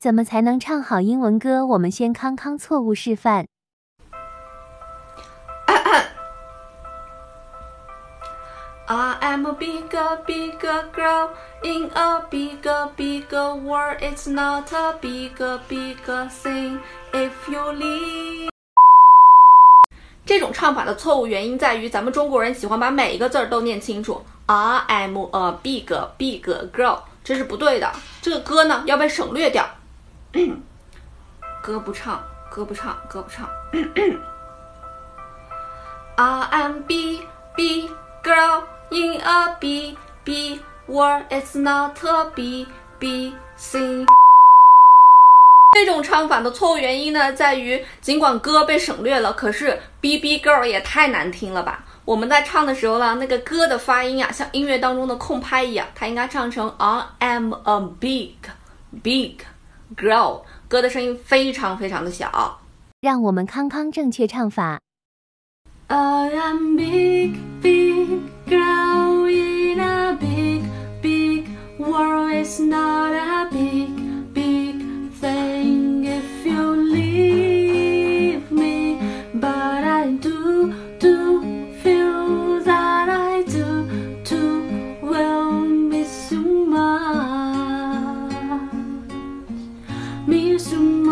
怎么才能唱好英文歌？我们先康康错误示范。I am a bigger, bigger girl in a bigger, bigger world. It's not a bigger, bigger thing if you leave. 这种唱法的错误原因在于，咱们中国人喜欢把每一个字儿都念清楚。I am a big, big girl，这是不对的。这个歌呢要被省略掉。歌不唱，歌不唱，歌不唱。I am big, big girl. In a big big world, it's not a big big thing。这种唱法的错误原因呢，在于尽管歌被省略了，可是 B B girl 也太难听了吧？我们在唱的时候呢，那个歌的发音啊，像音乐当中的空拍一样，它应该唱成 I am a big big girl，歌的声音非常非常的小。让我们康康正确唱法。mais uma.